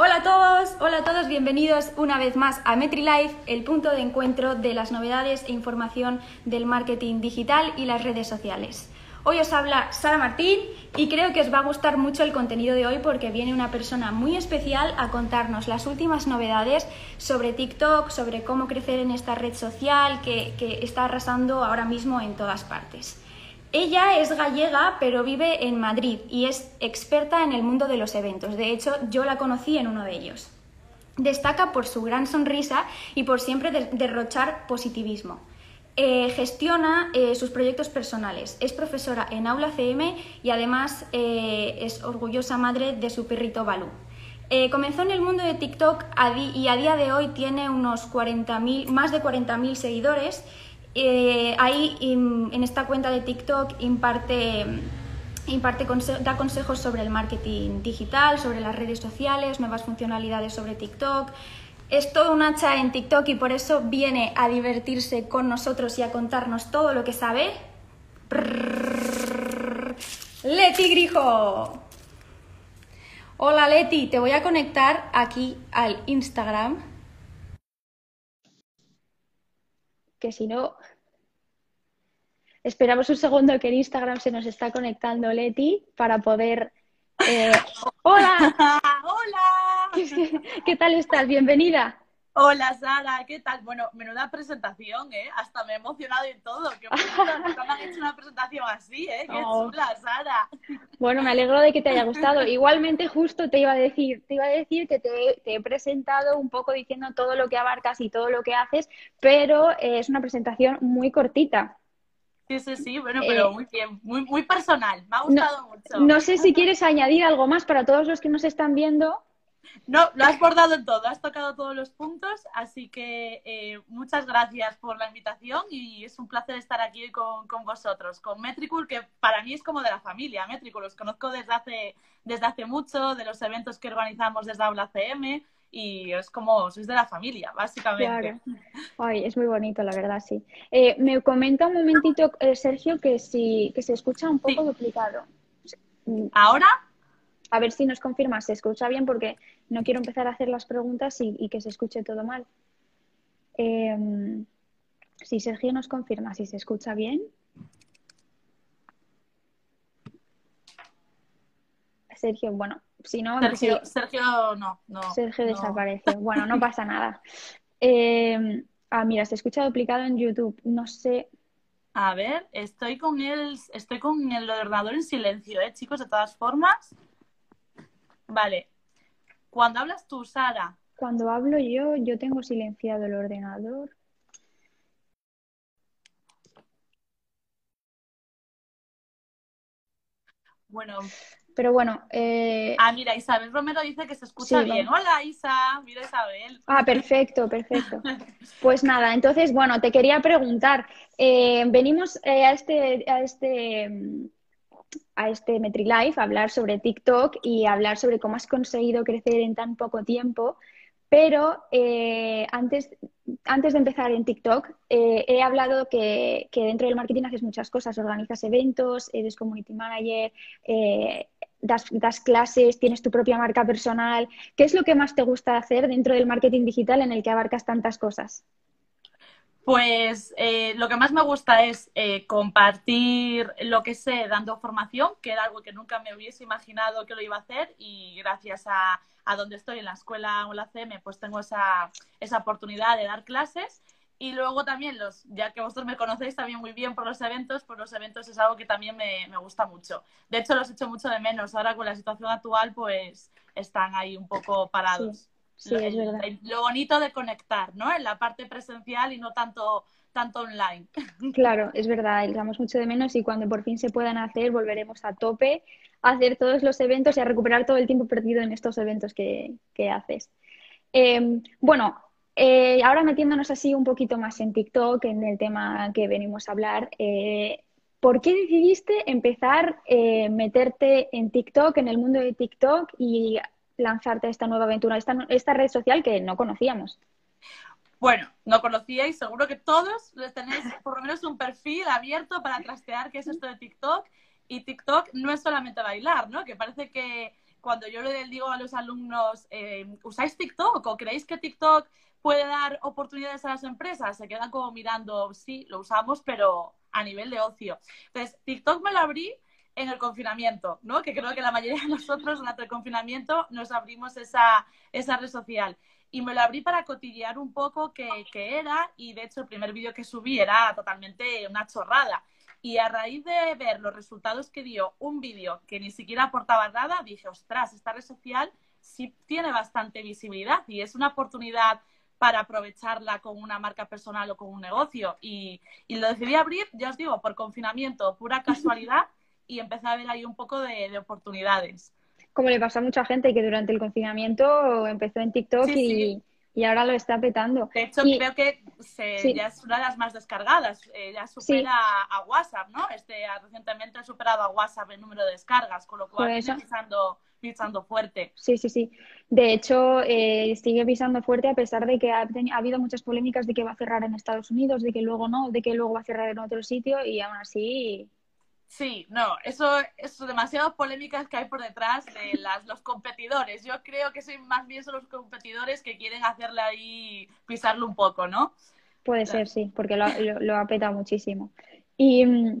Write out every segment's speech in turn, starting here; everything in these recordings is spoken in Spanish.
Hola a todos, hola a todos, bienvenidos una vez más a MetriLife, el punto de encuentro de las novedades e información del marketing digital y las redes sociales. Hoy os habla Sara Martín y creo que os va a gustar mucho el contenido de hoy porque viene una persona muy especial a contarnos las últimas novedades sobre TikTok, sobre cómo crecer en esta red social que, que está arrasando ahora mismo en todas partes. Ella es gallega, pero vive en Madrid y es experta en el mundo de los eventos. De hecho, yo la conocí en uno de ellos. Destaca por su gran sonrisa y por siempre derrochar positivismo. Eh, gestiona eh, sus proyectos personales. Es profesora en Aula CM y además eh, es orgullosa madre de su perrito Balú. comenzó en el mundo de TikTok y a día de hoy tiene unos 40 más de 40.000 seguidores eh, ahí en esta cuenta de TikTok imparte, imparte da consejos sobre el marketing digital, sobre las redes sociales, nuevas funcionalidades sobre TikTok. Es todo un hacha en TikTok y por eso viene a divertirse con nosotros y a contarnos todo lo que sabe. Leti Grijo. Hola Leti, te voy a conectar aquí al Instagram que si no... Esperamos un segundo que en Instagram se nos está conectando Leti para poder... Eh, ¡Hola! ¡Hola! ¿Qué tal estás? Bienvenida. Hola Sara, ¿qué tal? Bueno, menuda presentación, ¿eh? Hasta me he emocionado y todo. Qué bonito, nunca me han hecho una presentación así, ¿eh? Qué oh. chula, Sara. Bueno, me alegro de que te haya gustado. Igualmente, justo te iba a decir, te iba a decir que te, he presentado un poco diciendo todo lo que abarcas y todo lo que haces, pero eh, es una presentación muy cortita. Sí, sí, sí, bueno, pero eh, muy bien, muy, muy personal, me ha gustado mucho. No sé si quieres añadir algo más para todos los que nos están viendo. No, lo has bordado en todo, has tocado todos los puntos, así que eh, muchas gracias por la invitación y es un placer estar aquí con, vosotros, con Metricool, que para mí es como de la familia, Metricool, los conozco desde hace, desde hace mucho, de los eventos que organizamos desde Aula CM y es como, sois de la familia, básicamente. Claro. Ay, es muy bonito, la verdad, sí. Eh, me comenta un momentito, eh, Sergio, que, si, que se escucha un poco duplicado. ¿Ahora? a ver si nos confirma, se escucha bien porque no quiero empezar a hacer las preguntas y, que se escuche todo mal. Em, si Sergio nos confirma si se escucha bien. Sergio, bueno, si no... Sergio, Sergio no, no. Sergio desapareció. Bueno, no pasa nada. Em, ah, mira, se escucha duplicado en YouTube. No sé. A ver, estoy con el, estoy con el ordenador en silencio, ¿eh, chicos? De todas formas. Vale. Cuando hablas tú, Sara. Cuando hablo yo, yo tengo silenciado el ordenador. Bueno. Pero bueno. Eh... Ah, mira, Isabel Romero dice que se escucha bien. Hola, Isa. Mira, Isabel. Ah, perfecto, perfecto. Pues nada, entonces, bueno, te quería preguntar. Eh, venimos eh, a este, a este a este MetriLife, a hablar sobre TikTok y hablar sobre cómo has conseguido crecer en tan poco tiempo. Pero eh, antes, antes de empezar en TikTok, eh, he hablado que, dentro del marketing haces muchas cosas, organizas eventos, eres community manager, eh, das, clases, tienes tu propia marca personal. ¿Qué es lo que más te gusta hacer dentro del marketing digital en el que abarcas tantas cosas? Pues eh, lo que más me gusta es eh, compartir lo que sé dando formación, que era algo que nunca me hubiese imaginado que lo iba a hacer y gracias a, donde estoy en la escuela o la CM pues tengo esa, esa oportunidad de dar clases. Y luego también, los, ya que vosotros me conocéis también muy bien por los eventos, pues los eventos es algo que también me, me gusta mucho. De hecho, los echo mucho de menos. Ahora con la situación actual, pues están ahí un poco parados. Sí, lo, es verdad. Lo bonito de conectar, ¿no? En la parte presencial y no tanto tanto online. Claro, es verdad, echamos mucho de menos y cuando por fin se puedan hacer volveremos a tope a hacer todos los eventos y a recuperar todo el tiempo perdido en estos eventos que, haces. Em, bueno, eh, ahora metiéndonos así un poquito más en TikTok, en el tema que venimos a hablar, eh, ¿por qué decidiste empezar eh, meterte en TikTok, en el mundo de TikTok y lanzarte a esta nueva aventura, esta, esta red social que no conocíamos? Bueno, no conocíais, seguro que todos tenéis por lo menos un perfil abierto para trastear qué es esto de TikTok. Y TikTok no es solamente bailar, ¿no? Que parece que, cuando yo le digo a los alumnos, eh, ¿usáis TikTok o creéis que TikTok puede dar oportunidades a las empresas? Se quedan como mirando, sí, lo usamos, pero a nivel de ocio. Entonces, TikTok me lo abrí en el confinamiento, ¿no? Que creo que la mayoría de nosotros durante el confinamiento nos abrimos esa, esa red social. Y me lo abrí para cotillear un poco qué, qué era y de hecho el primer vídeo que subí era totalmente una chorrada. Y a raíz de ver los resultados que dio un vídeo que ni siquiera aportaba nada, dije, ostras, esta red social sí tiene bastante visibilidad y es una oportunidad para aprovecharla con una marca personal o con un negocio. Y, y lo decidí abrir, ya os digo, por confinamiento, pura casualidad, y empecé a ver ahí un poco de, de oportunidades. Como le pasa a mucha gente que durante el confinamiento empezó en TikTok Sí, y, sí. Y ahora lo está petando. De hecho, Y- creo que se- Sí. ya es una de las más descargadas. eh, ya supera a WhatsApp, ¿no? Este, recientemente ha superado a WhatsApp el número de descargas, con lo cual Pues viene eso. pisando, pisando fuerte. Sí, sí, sí. De hecho, eh, sigue pisando fuerte a pesar de que ha, ha habido muchas polémicas de que va a cerrar en Estados Unidos, de que luego no, de que luego va a cerrar en otro sitio y aún así, Sí, no, eso es demasiadas polémicas que hay por detrás de las, los competidores. Yo creo que son más bien son los competidores que quieren hacerle ahí pisarlo un poco, ¿no? puede Claro. ser, sí, porque lo, ha- lo- lo ha petado muchísimo. Y mm,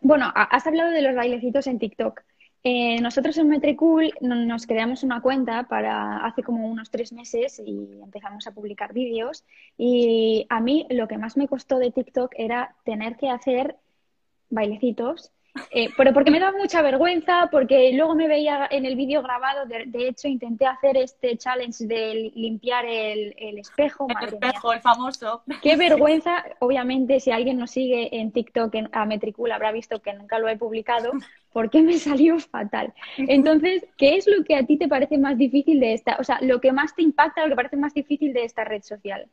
bueno, ha- has hablado de los bailecitos en TikTok. Eh, nosotros en Metricool no- nos creamos una cuenta para hace como unos tres meses y empezamos a publicar vídeos. Y a mí lo que más me costó de TikTok era tener que hacer bailecitos. Eh, pero porque me daba mucha vergüenza, porque luego me veía en el vídeo grabado. De, de hecho, intenté hacer este challenge de limpiar el, el espejo. El Madre mía. espejo, el famoso. Qué vergüenza, obviamente, si alguien nos sigue en TikTok en- a Metricool habrá visto que nunca lo he publicado, porque me salió fatal. Entonces, ¿qué es lo que a ti te parece más difícil de esta, o sea, lo que más te impacta, lo que parece más difícil de esta red social?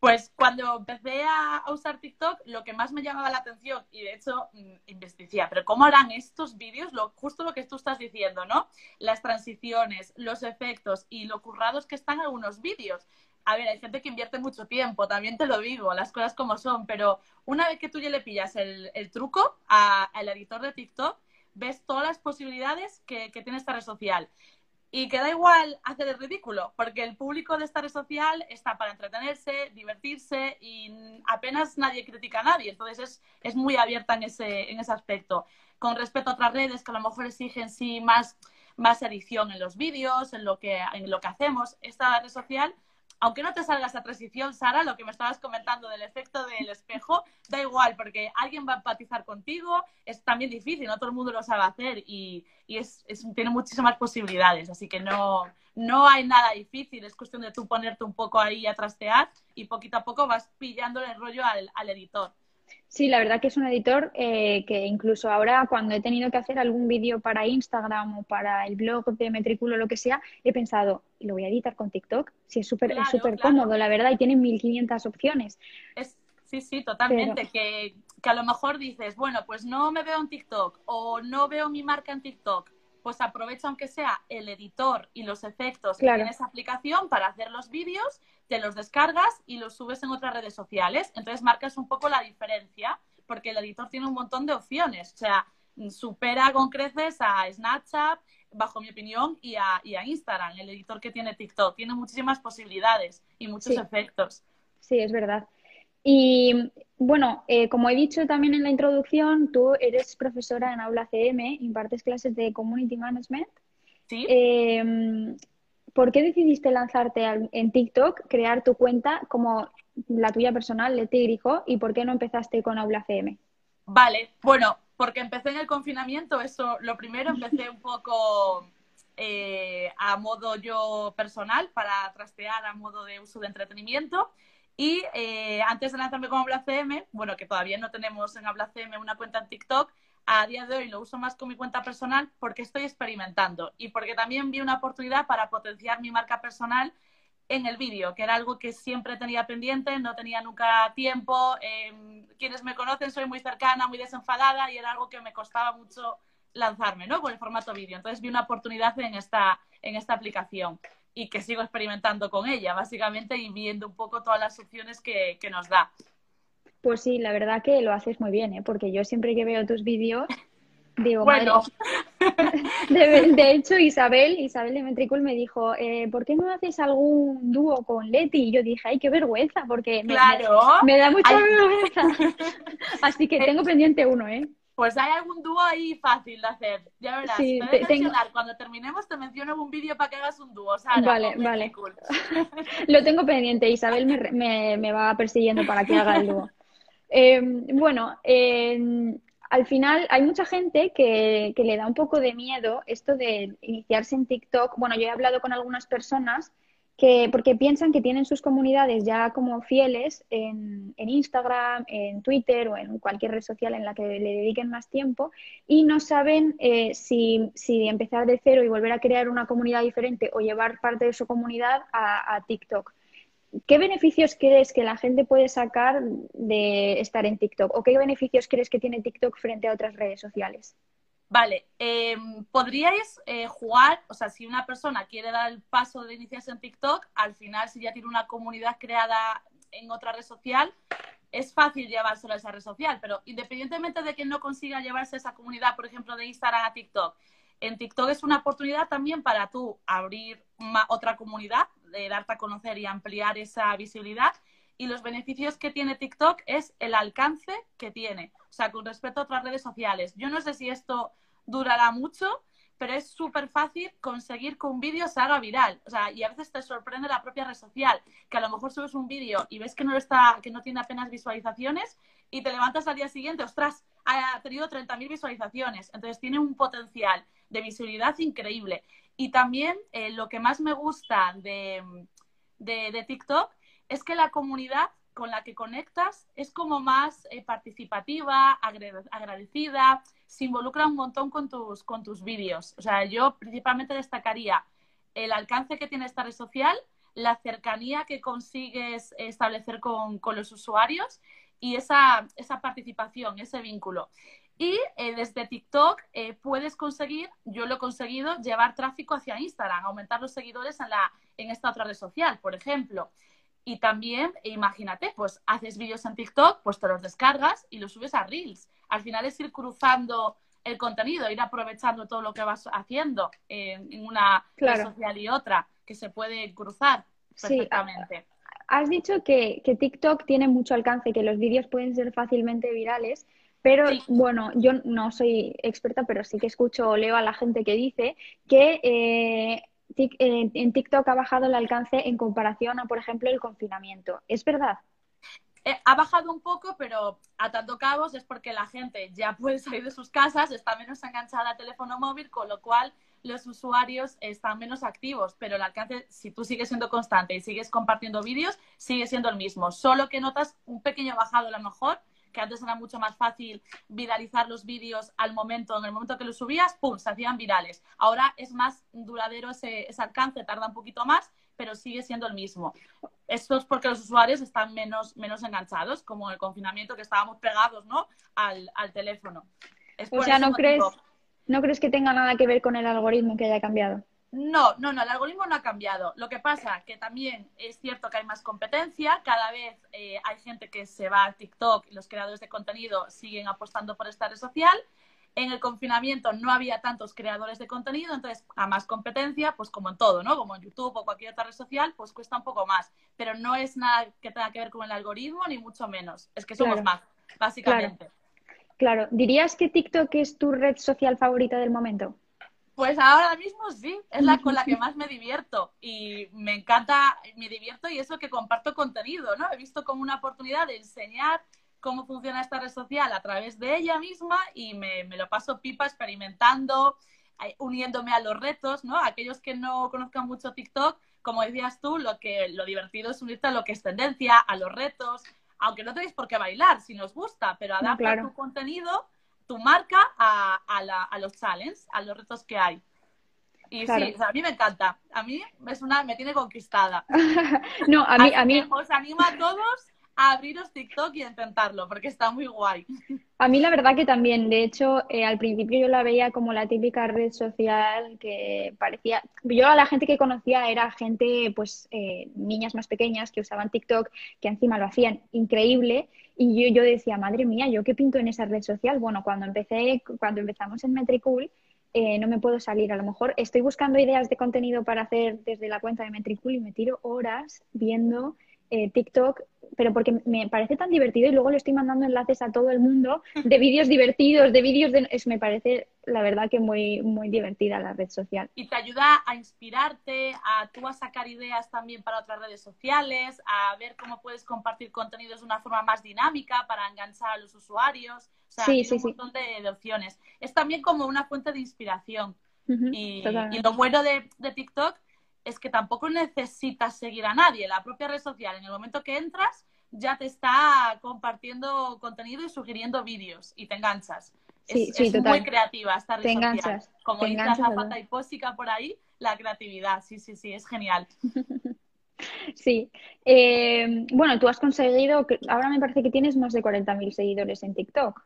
Pues cuando empecé a, usar TikTok, lo que más me llamaba la atención, y de hecho mm, investigué, pero ¿cómo harán estos vídeos? Lo, justo lo que tú estás diciendo, ¿no? Las transiciones, los efectos y lo currados que están algunos vídeos. A ver, hay gente que invierte mucho tiempo, también te lo digo, las cosas como son, pero una vez que tú ya le pillas el, el truco al editor de TikTok, ves todas las posibilidades que, que tiene esta red social. Y que da igual hacer el ridículo, porque el público de esta red social está para entretenerse, divertirse y apenas nadie critica a nadie. Entonces es, es muy abierta en ese, en ese aspecto. Con respecto a otras redes que a lo mejor exigen sí más, más edición en los vídeos, en lo, que, en lo que hacemos, esta red social, aunque no te salga esa transición, Sara, lo que me estabas comentando del efecto del espejo, da igual, porque alguien va a empatizar contigo, es también difícil, no todo el mundo lo sabe hacer y, tiene muchísimas posibilidades, así que no, no hay nada difícil, es cuestión de tú ponerte un poco ahí a trastear y poquito a poco vas pillando el rollo al editor. Sí, la verdad que es un editor eh, que incluso ahora cuando he tenido que hacer algún vídeo para Instagram o para el blog de Metricool o lo que sea, he pensado, ¿lo voy a editar con TikTok? Sí, es súper es Claro, súper claro. cómodo, la verdad, y tiene 1500 opciones. Es, sí, sí, totalmente. Que, que a lo mejor dices, bueno, pues no me veo en TikTok o no veo mi marca en TikTok. Pues aprovecha aunque sea el editor y los efectos Claro. que tiene esa aplicación para hacer los vídeos, te los descargas y los subes en otras redes sociales. Entonces marcas un poco la diferencia porque el editor tiene un montón de opciones. O sea, supera con creces a Snapchat, bajo mi opinión, y a, y a Instagram, el editor que tiene TikTok. Tiene muchísimas posibilidades y muchos Sí. efectos. Sí, es verdad. Y bueno, eh, como he dicho también en la introducción, tú eres profesora en Aula CM, impartes clases de Community Management. ¿Sí? Eh, ¿por qué decidiste lanzarte en TikTok, crear tu cuenta como la tuya personal, Leti Grijo, y por qué no empezaste con Aula CM? Vale, bueno, porque empecé en el confinamiento, eso lo primero, empecé un poco eh, a modo yo personal para trastear a modo de uso de entretenimiento. Y eh, antes de lanzarme con Habla CM, bueno, que todavía no tenemos en Habla CM una cuenta en TikTok, a día de hoy lo uso más con mi cuenta personal porque estoy experimentando y porque también vi una oportunidad para potenciar mi marca personal en el vídeo, que era algo que siempre tenía pendiente, no tenía nunca tiempo. eh, quienes me conocen soy muy cercana, muy desenfadada y era algo que me costaba mucho lanzarme, ¿no? Con el formato vídeo. Entonces vi una oportunidad en esta, en esta aplicación y que sigo experimentando con ella, básicamente, y viendo un poco todas las opciones que, que nos da. Pues sí, la verdad que lo haces muy bien, ¿eh? Porque yo siempre que veo tus vídeos, Digo, Bueno, De, de hecho, Isabel, Isabel de Metricool me dijo, eh, ¿por qué no haces algún dúo con Leti? Y yo dije, ay, qué vergüenza, porque me, claro. me- me da mucha Ay. vergüenza. Así que tengo pendiente uno, ¿eh? Pues hay algún dúo ahí fácil de hacer. Ya verás. Sí, te tengo-. Cuando terminemos te menciono un vídeo para que hagas un dúo, Sara. Vale, vale. Metricool. Lo tengo pendiente, Isabel me, me- me va persiguiendo para que haga el dúo. Eh, bueno, eh, al final hay mucha gente que, que le da un poco de miedo esto de iniciarse en TikTok. Bueno, yo he hablado con algunas personas que, porque piensan que tienen sus comunidades ya como fieles en, en Instagram, en Twitter o en cualquier red social en la que le dediquen más tiempo y no saben eh, si, si empezar de cero y volver a crear una comunidad diferente o llevar parte de su comunidad a, a TikTok. ¿Qué beneficios crees que la gente puede sacar de estar en TikTok? ¿O qué beneficios crees que tiene TikTok frente a otras redes sociales? Vale, eh, podríais eh, jugar, o sea, si una persona quiere dar el paso de iniciarse en TikTok, al final, si ya tiene una comunidad creada en otra red social, es fácil llevárselo a esa red social, pero independientemente de que no consiga llevarse esa comunidad, por ejemplo, de Instagram a TikTok, en TikTok es una oportunidad también para tú abrir otra comunidad, de darte a conocer y ampliar esa visibilidad. Y los beneficios que tiene TikTok es el alcance que tiene, o sea, con respecto a otras redes sociales. Yo no sé si esto durará mucho, pero es súper fácil conseguir que un vídeo se haga viral. O sea, y a veces te sorprende la propia red social, que a lo mejor subes un vídeo y ves que no está, que no tiene apenas visualizaciones, y te levantas al día siguiente, ostras, ha tenido 30.000 visualizaciones. Entonces tiene un potencial de visibilidad increíble. Y también eh, lo que más me gusta de, de, de TikTok es que la comunidad con la que conectas es como más eh, participativa, agradecida, se involucra un montón con tus, con tus vídeos. O sea, yo principalmente destacaría el alcance que tiene esta red social, la cercanía que consigues establecer con, con los usuarios y esa, esa participación, ese vínculo. Y eh, desde TikTok eh, puedes conseguir, yo lo he conseguido, llevar tráfico hacia Instagram, aumentar los seguidores en, la, en esta otra red social, por ejemplo. Y también, eh, imagínate, pues haces vídeos en TikTok, pues te los descargas y los subes a Reels. Al final es ir cruzando el contenido, ir aprovechando todo lo que vas haciendo en, una Claro. red social y otra, que se puede cruzar Sí, perfectamente. Has dicho que, que TikTok tiene mucho alcance, que los vídeos pueden ser fácilmente virales, pero Sí. bueno, yo no soy experta, pero sí que escucho o leo a la gente que dice que eh, en TikTok ha bajado el alcance en comparación a, por ejemplo, el confinamiento. ¿Es verdad? Eh, ha bajado un poco, pero atando cabos es porque la gente ya puede salir de sus casas, está menos enganchada al teléfono móvil, con lo cual los usuarios están menos activos, pero el alcance, si tú sigues siendo constante y sigues compartiendo vídeos, sigue siendo el mismo. Solo que notas un pequeño bajado a lo mejor, que antes era mucho más fácil viralizar los vídeos al momento, en el momento que los subías, ¡pum!, se hacían virales. Ahora es más duradero ese, ese alcance, tarda un poquito más, pero sigue siendo el mismo. Esto es porque los usuarios están menos, menos enganchados, como el confinamiento que estábamos pegados, ¿no? Al, al teléfono. Es O sea, ¿no crees. ¿no crees que tenga nada que ver con el algoritmo que haya cambiado? No, no, no, el algoritmo no ha cambiado. Lo que pasa que también es cierto que hay más competencia, cada vez eh, hay gente que se va a TikTok y los creadores de contenido siguen apostando por esta red social. En el confinamiento no había tantos creadores de contenido, entonces a más competencia, pues como en todo, ¿no? Como en YouTube o cualquier otra red social, pues cuesta un poco más. Pero no es nada que tenga que ver con el algoritmo, ni mucho menos. Es que somos Claro. más, básicamente. Claro, ¿dirías que TikTok es tu red social favorita del momento? Pues ahora mismo sí, es la con la que más me divierto y me encanta, me divierto y eso que comparto contenido, ¿no? He visto como una oportunidad de enseñar cómo funciona esta red social a través de ella misma y me, me lo paso pipa experimentando, eh, uniéndome a los retos, ¿no? Aquellos que no conozcan mucho TikTok, como decías tú, lo que lo divertido es unirte a lo que es tendencia, a los retos, aunque no tenéis por qué bailar si nos gusta, pero adapta claro. tu contenido tu marca a, a, la- a los challenges, a los retos que hay. Y Claro. sí, o sea, a mí me encanta. A mí es una, me tiene conquistada. No, a mí, Así a mí, os animo a todos a abriros TikTok y intentarlo, porque está muy guay. A mí la verdad que también, de hecho, eh, al principio yo la veía como la típica red social que parecía, yo a la gente que conocía era gente, pues, eh, niñas más pequeñas que usaban TikTok, que encima lo hacían increíble, y yo, yo decía, madre mía, ¿yo qué pinto en esa red social? Bueno, cuando empecé, cuando empezamos en Metricool, eh, no me puedo salir. A lo mejor estoy buscando ideas de contenido para hacer desde la cuenta de Metricool y me tiro horas viendo eh, TikTok, pero porque me parece tan divertido y luego le estoy mandando enlaces a todo el mundo de vídeos divertidos, de vídeos de... Es, me parece, la verdad, que muy, muy divertida la red social. Y te ayuda a inspirarte, a tú a sacar ideas también para otras redes sociales, a ver cómo puedes compartir contenidos de una forma más dinámica para enganchar a los usuarios. O sea, Sí, un montón de, de opciones. Es también como una fuente de inspiración. Y, y lo bueno de, de TikTok es que tampoco necesitas seguir a nadie. La propia red social, en el momento que entras, ya te está compartiendo contenido y sugiriendo vídeos y te enganchas. Sí, es sí, es total. muy creativa esta red Te social. enganchas, Como dice enganchas, Azafata total. y Pósica por ahí, la creatividad. Sí, sí, sí, es genial. Sí. Eh, bueno, tú has conseguido, que- ahora me parece que tienes más de 40.000 seguidores en TikTok,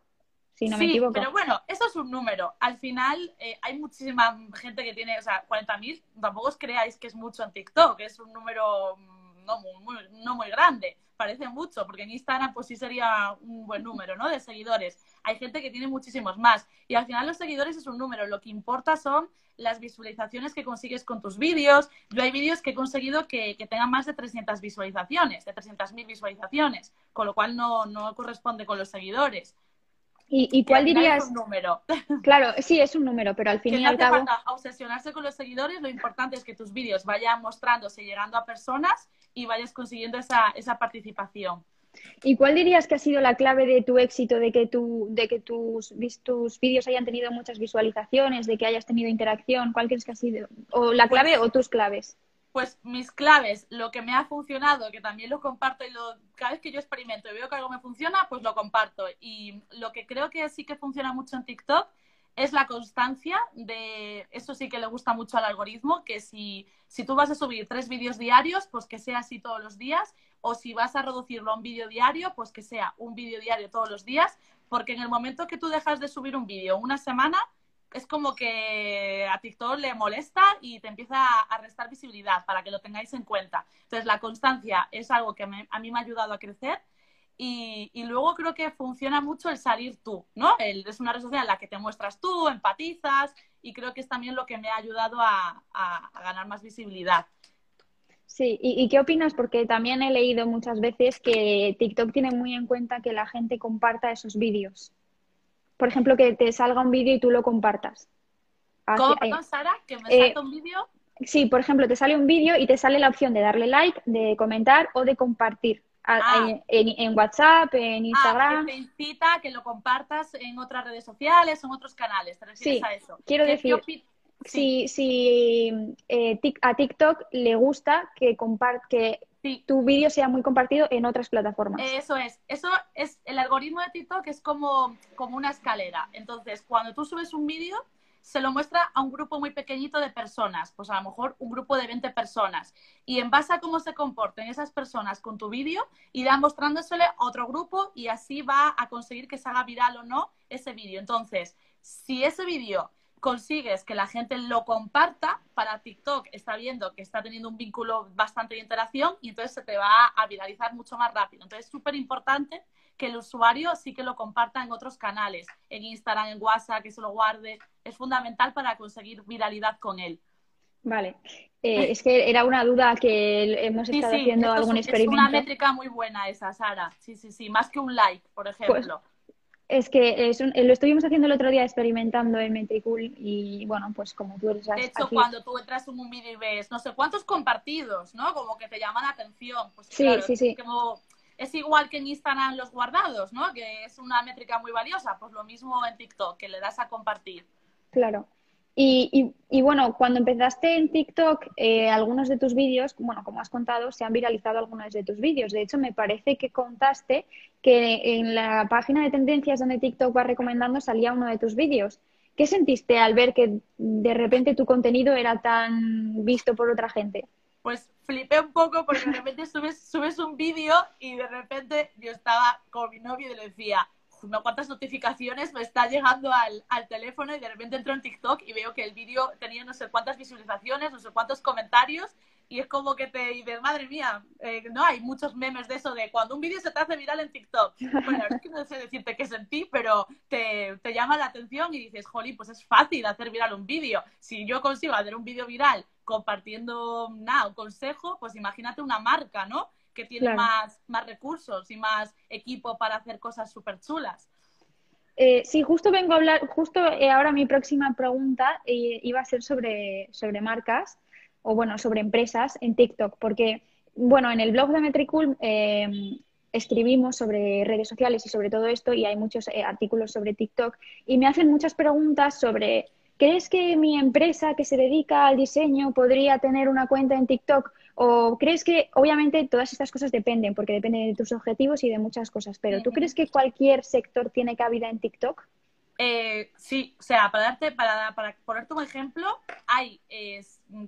si no me sí, equivoco. pero bueno, eso es un número. Al final eh, hay muchísima gente que tiene, o sea, 40.000, tampoco os creáis que es mucho en TikTok, es un número mm, no muy, muy- no muy grande, parece mucho, porque en Instagram pues sí sería un buen número, ¿no? De seguidores. Hay gente que tiene muchísimos más y al final los seguidores es un número, lo que importa son las visualizaciones que consigues con tus vídeos. Yo hay vídeos que he conseguido que, que tengan más de 300 visualizaciones, de 300.000 visualizaciones, con lo cual no, no corresponde con los seguidores. ¿Y, y cuál dirías? Es un número. Claro, sí, es un número, pero al fin Que y no al cabo, falta obsesionarse con los seguidores, lo importante es que tus vídeos vayan mostrándose llegando a personas y vayas consiguiendo esa, esa participación. ¿y cuál dirías que ha sido la clave de tu éxito, de que tu, de que tus, tus vídeos hayan tenido muchas visualizaciones, de que hayas tenido interacción? ¿Cuál crees que ha sido? ¿O la clave o tus claves? Pues mis claves, lo que me ha funcionado, que también lo comparto y lo, cada vez que yo experimento y veo que algo me funciona, pues lo comparto. Y lo que creo que sí que funciona mucho en TikTok es la constancia de, eso sí que le gusta mucho al algoritmo, que si, si tú vas a subir tres vídeos diarios, pues que sea así todos los días, o si vas a reducirlo a un vídeo diario, pues que sea un vídeo diario todos los días, porque en el momento que tú dejas de subir un vídeo una semana, es como que a TikTok le molesta y te empieza a restar visibilidad para que lo tengáis en cuenta. Entonces, la constancia es algo que a mí me ha ayudado a crecer y, luego creo que funciona mucho el salir tú, ¿no? Es una red social en la que te muestras tú, empatizas y creo que es también lo que me ha ayudado a ganar más visibilidad. Sí, ¿Y, y qué opinas? Porque también he leído muchas veces que TikTok tiene muy en cuenta que la gente comparta esos vídeos. Por ejemplo, que te salga un vídeo y tú lo compartas. ¿Cómo, Hacia- perdón, Sara? Que me eh, salta un vídeo. Sí, por ejemplo, te sale un vídeo y te sale la opción de darle like, de comentar o de compartir a- Ah. en, en- en WhatsApp, en Ah, Instagram. que te incita a que lo compartas en otras redes sociales, en otros canales. ¿Te refieres Sí, a eso? quiero ¿Qué- decir, Sí, Si, si eh, tic- a TikTok le gusta que, compar que sí. tu vídeo sea muy compartido en otras plataformas. Eso es, eso es, el algoritmo de TikTok es como, como una escalera. Entonces, cuando tú subes un vídeo, se lo muestra a un grupo muy pequeñito de personas, pues a lo mejor un grupo de 20 personas. Y en base a cómo se comporten esas personas con tu vídeo, irá mostrándosele a otro grupo y así va a conseguir que se haga viral o no ese vídeo. Entonces, si ese vídeo consigues que la gente lo comparta, para TikTok está viendo que está teniendo un vínculo bastante de interacción y entonces se te va a viralizar mucho más rápido. Entonces es súper importante que el usuario sí que lo comparta en otros canales, en Instagram, en WhatsApp, que se lo guarde. Es fundamental para conseguir viralidad con él. Vale. Eh, es que era una duda que hemos estado sí, haciendo es- algún es, experimento. una métrica muy buena esa, Sara. Sí, sí, sí, más que un like, por ejemplo. Es que es un- eh, lo estuvimos haciendo el otro día experimentando en Metricool y bueno, pues como tú eres De hecho, aquí- cuando tú entras en un vídeo y ves no sé cuántos compartidos, ¿no? Como que te llaman la atención. Pues Sí, claro, sí, sí. como- es igual que en Instagram los guardados, ¿no? Que es una métrica muy valiosa. Pues lo mismo en TikTok, que le das a compartir. Claro. Y, y- y bueno, cuando empezaste en TikTok, eh, algunos de tus vídeos, bueno, como has contado, se han viralizado algunos de tus vídeos. De hecho, me parece que contaste que en la página de tendencias donde TikTok va recomendando salía uno de tus vídeos. ¿Qué sentiste al ver que de repente tu contenido era tan visto por otra gente? pues flipé un poco porque de repente subes, subes un vídeo y de repente yo estaba con mi novio y le decía, no cuántas notificaciones me está llegando al, al, teléfono y de repente entro en TikTok y veo que el vídeo tenía no sé cuántas visualizaciones, no sé cuántos comentarios y es como que te dices, madre mía, eh, no hay muchos memes de eso de cuando un vídeo se te hace viral en TikTok. Bueno, la verdad es que no sé decirte qué sentí, pero te, te llama la atención y dices, jolín, pues es fácil hacer viral un vídeo. Si yo consigo hacer un vídeo viral compartiendo nada, un consejo, pues imagínate una marca, ¿no? Que tiene Claro. más, más recursos y más equipo para hacer cosas súper chulas. Eh, sí, justo vengo a hablar, justo eh, ahora mi próxima pregunta eh, iba a ser sobre, sobre marcas o bueno, sobre empresas en TikTok, porque bueno, en el blog de Metricool eh, escribimos sobre redes sociales y sobre todo esto y hay muchos artículos sobre TikTok y me hacen muchas preguntas sobre, ¿crees que mi empresa que se dedica al diseño podría tener una cuenta en TikTok? ¿O crees que, obviamente, todas estas cosas dependen, porque dependen de tus objetivos y de muchas cosas, pero ¿tú crees que cualquier sector tiene cabida en TikTok? Eh, sí, o sea, para darte, para, para ponerte un ejemplo, hay eh,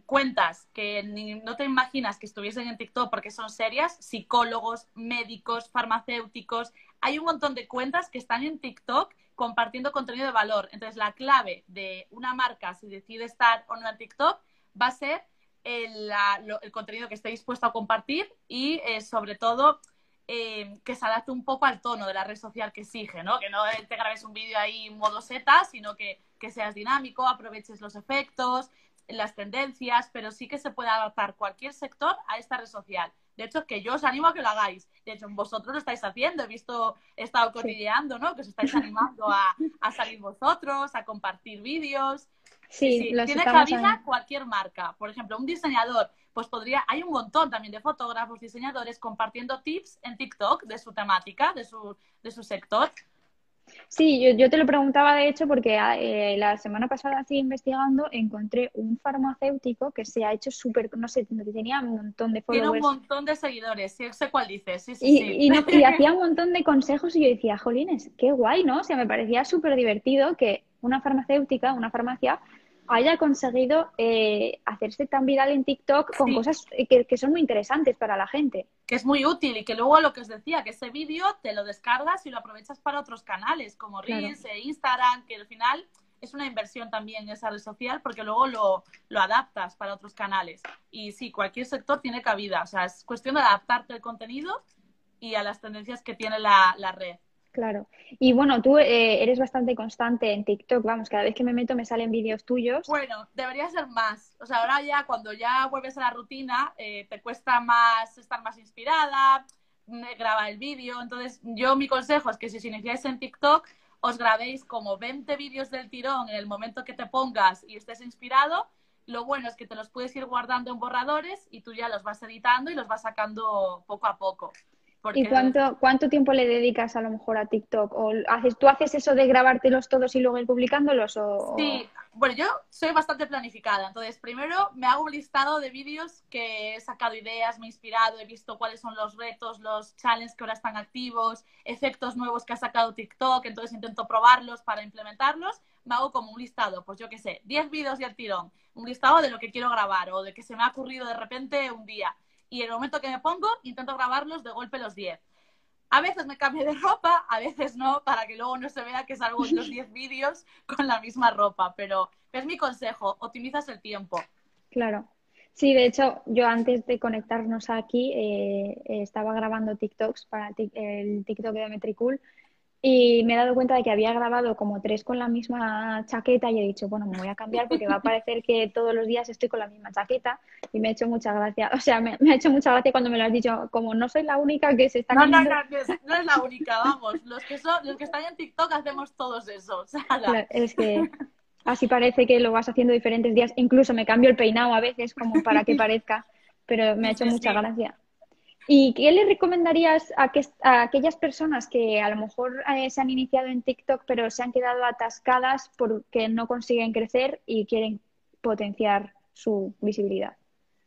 cuentas que ni- no te imaginas que estuviesen en TikTok porque son serias, psicólogos, médicos, farmacéuticos, hay un montón de cuentas que están en TikTok compartiendo contenido de valor. Entonces, la clave de una marca, si decide estar o no en TikTok, va a ser el, la- lo- el contenido que esté dispuesto a compartir y, eh, sobre todo, eh, que se adapte un poco al tono de la red social que exige, ¿no? Que no te grabes un vídeo ahí en modo seta, sino que, que seas dinámico, aproveches los efectos, las tendencias, pero sí que se puede adaptar cualquier sector a esta red social. De hecho, que yo os animo a que lo hagáis. De hecho, vosotros lo estáis haciendo. He visto, he estado cotilleando, ¿no? Que os estáis animando a, a salir vosotros, a compartir vídeos. Sí, Sí, los tiene cabida cualquier marca. Por ejemplo, un diseñador, pues podría, hay un montón también de fotógrafos, diseñadores compartiendo tips en TikTok de su temática, de su, de su sector. Sí, yo, yo te lo preguntaba de hecho porque eh, la semana pasada así investigando encontré un farmacéutico que se ha hecho súper, no sé, tenía un montón de Tiene un followers montón de seguidores, sí, sé cuál dices, sí, sí, y, sí. y, no- y hacía un montón de consejos y yo decía, jolines, qué guay, ¿no? O sea, me parecía súper divertido que una farmacéutica, una farmacia, haya conseguido eh, hacerse tan viral en TikTok con Sí. cosas eh, que, que son muy interesantes para la gente. que es muy útil y que luego lo que os decía, que ese vídeo te lo descargas y lo aprovechas para otros canales como Claro. Reels e Instagram, que al final es una inversión también en esa red social porque luego lo, lo adaptas para otros canales. Y sí, cualquier sector tiene cabida, o sea, es cuestión de adaptarte al contenido y a las tendencias que tiene la, la red. Claro. Y bueno, tú eh, eres bastante constante en TikTok, vamos, cada vez que me meto me salen vídeos tuyos. Bueno, debería ser más. O sea, ahora ya cuando ya vuelves a la rutina, eh, te cuesta más estar más inspirada, grabar el vídeo. Entonces, yo mi consejo es que si os iniciáis en TikTok, os grabéis como 20 vídeos del tirón en el momento que te pongas y estés inspirado. Lo bueno es que te los puedes ir guardando en borradores y tú ya los vas editando y los vas sacando poco a poco. Porque ¿Y cuánto, cuánto tiempo le dedicas a lo mejor a TikTok? ¿O haces, tú haces eso de grabártelos todos y luego ir publicándolos? O, Sí, bueno, yo soy bastante planificada. Entonces, primero me hago un listado de vídeos que he sacado ideas, me he inspirado, he visto cuáles son los retos, los challenges que ahora están activos, efectos nuevos que ha sacado TikTok. Entonces, intento probarlos para implementarlos. Me hago como un listado, pues yo qué sé, 10 vídeos y al tirón. Un listado de lo que quiero grabar o de que se me ha ocurrido de repente un día. Y en el momento que me pongo, intento grabarlos de golpe los 10. A veces me cambio de ropa, a veces no, para que luego no se vea que salgo en los 10 vídeos con la misma ropa. Pero es mi consejo, optimizas el tiempo. Claro. Sí, de hecho, yo antes de conectarnos aquí eh, estaba grabando TikToks para el TikTok de Metricool y me he dado cuenta de que había grabado como tres con la misma chaqueta y he dicho, bueno, me voy a cambiar porque va a parecer que todos los días estoy con la misma chaqueta y me ha hecho mucha gracia. O sea, me, me ha hecho mucha gracia cuando me lo has dicho, como no soy la única que se está No, no, cambiando. no, no es, no es la única, vamos. Los que, son, los que están en TikTok hacemos todos eso. Claro, es que así parece que lo vas haciendo diferentes días. Incluso me cambio el peinado a veces como para que parezca, pero me ha hecho Sí, mucha sí. gracia. ¿Y qué le recomendarías a, que, aquellas personas que a lo mejor eh, se han iniciado en TikTok pero se han quedado atascadas porque no consiguen crecer y quieren potenciar su visibilidad?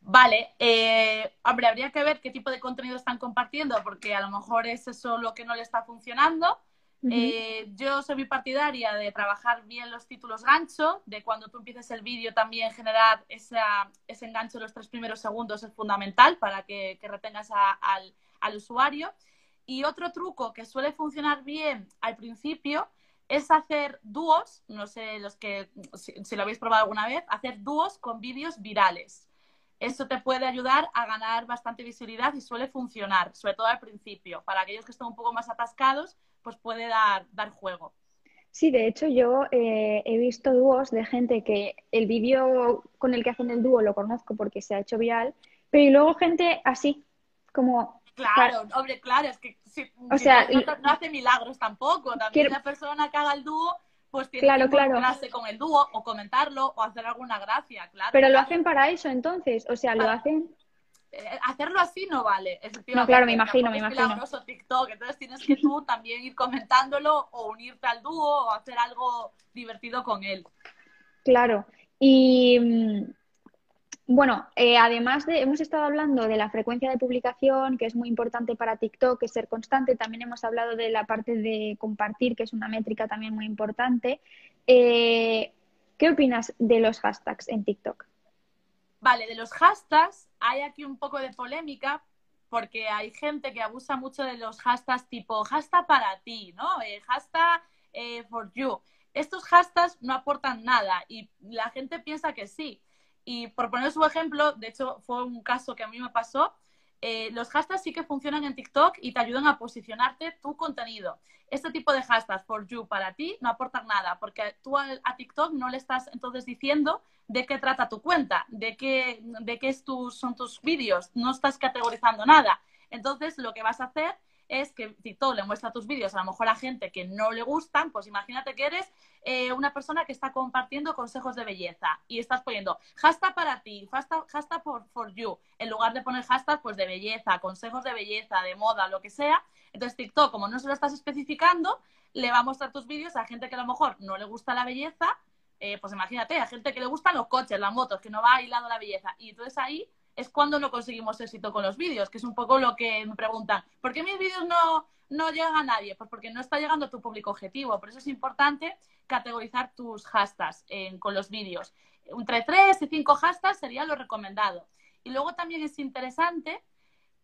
Vale, eh, hombre, habría que ver qué tipo de contenido están compartiendo, porque a lo mejor es eso lo que no le está funcionando. Eh, yo soy partidaria de trabajar bien los títulos gancho, de cuando tú empieces el vídeo también generar esa, ese enganche los tres primeros segundos es fundamental para que, retengas al, al usuario. Y otro truco que suele funcionar bien al principio es hacer dúos, no sé los que si, lo habéis probado alguna vez, hacer dúos con vídeos virales. Eso te puede ayudar a ganar bastante visibilidad y suele funcionar, sobre todo al principio. Para aquellos que están un poco más atascados, pues puede dar, dar juego. Sí, de hecho yo eh, he visto dúos de gente que el vídeo con el que hacen el dúo lo conozco porque se ha hecho viral, pero y luego gente así, como Claro, hombre, claro, es que o sea, no, hace milagros tampoco. También la persona que haga el dúo, pues tiene que involucrarse con el dúo o comentarlo o hacer alguna gracia, claro. Pero lo hacen para eso entonces, o sea, lo hacen... Hacerlo así no vale. No, claro, me imagino, me imagino. Es TikTok, entonces tienes que tú también ir comentándolo o unirte al dúo o hacer algo divertido con él. Claro. Y mm, bueno, eh, además de, hemos estado hablando de la frecuencia de publicación, que es muy importante para TikTok, que es ser constante. También hemos hablado de la parte de compartir, que es una métrica también muy importante. Eh, ¿Qué opinas de los hashtags en TikTok? Vale, de los hashtags hay aquí un poco de polémica porque hay gente que abusa mucho de los hashtags tipo hashtag para ti, ¿no? Eh, hashtag for you. Estos hashtags no aportan nada y la gente piensa que sí y por poner su ejemplo, de hecho fue un caso que a mí me pasó, eh, los hashtags sí que funcionan en TikTok y te ayudan a posicionarte tu contenido. Este tipo de hashtags for you para ti no aportan nada, porque tú a, TikTok no le estás entonces diciendo de qué trata tu cuenta, de qué, de qué es son tus vídeos, no estás categorizando nada. Entonces, lo que vas a hacer es que TikTok le muestra tus vídeos a lo mejor a gente que no le gustan, pues imagínate que eres eh, una persona que está compartiendo consejos de belleza y estás poniendo hashtag para ti, hashtag, hashtag for, for you, en lugar de poner hashtag pues de belleza, consejos de belleza, de moda, lo que sea. Entonces TikTok, como no se lo estás especificando, le va a mostrar tus vídeos a gente que a lo mejor no le gusta la belleza, eh, pues imagínate, a gente que le gustan los coches, las motos, que no va aislado la belleza. Y entonces ahí es cuando no conseguimos éxito con los vídeos, que es un poco lo que me preguntan, ¿por qué mis vídeos no, no llegan a nadie? Pues porque no está llegando a tu público objetivo. Por eso es importante categorizar tus hashtags con los vídeos. Entre tres y cinco hashtags sería lo recomendado. Y luego también es interesante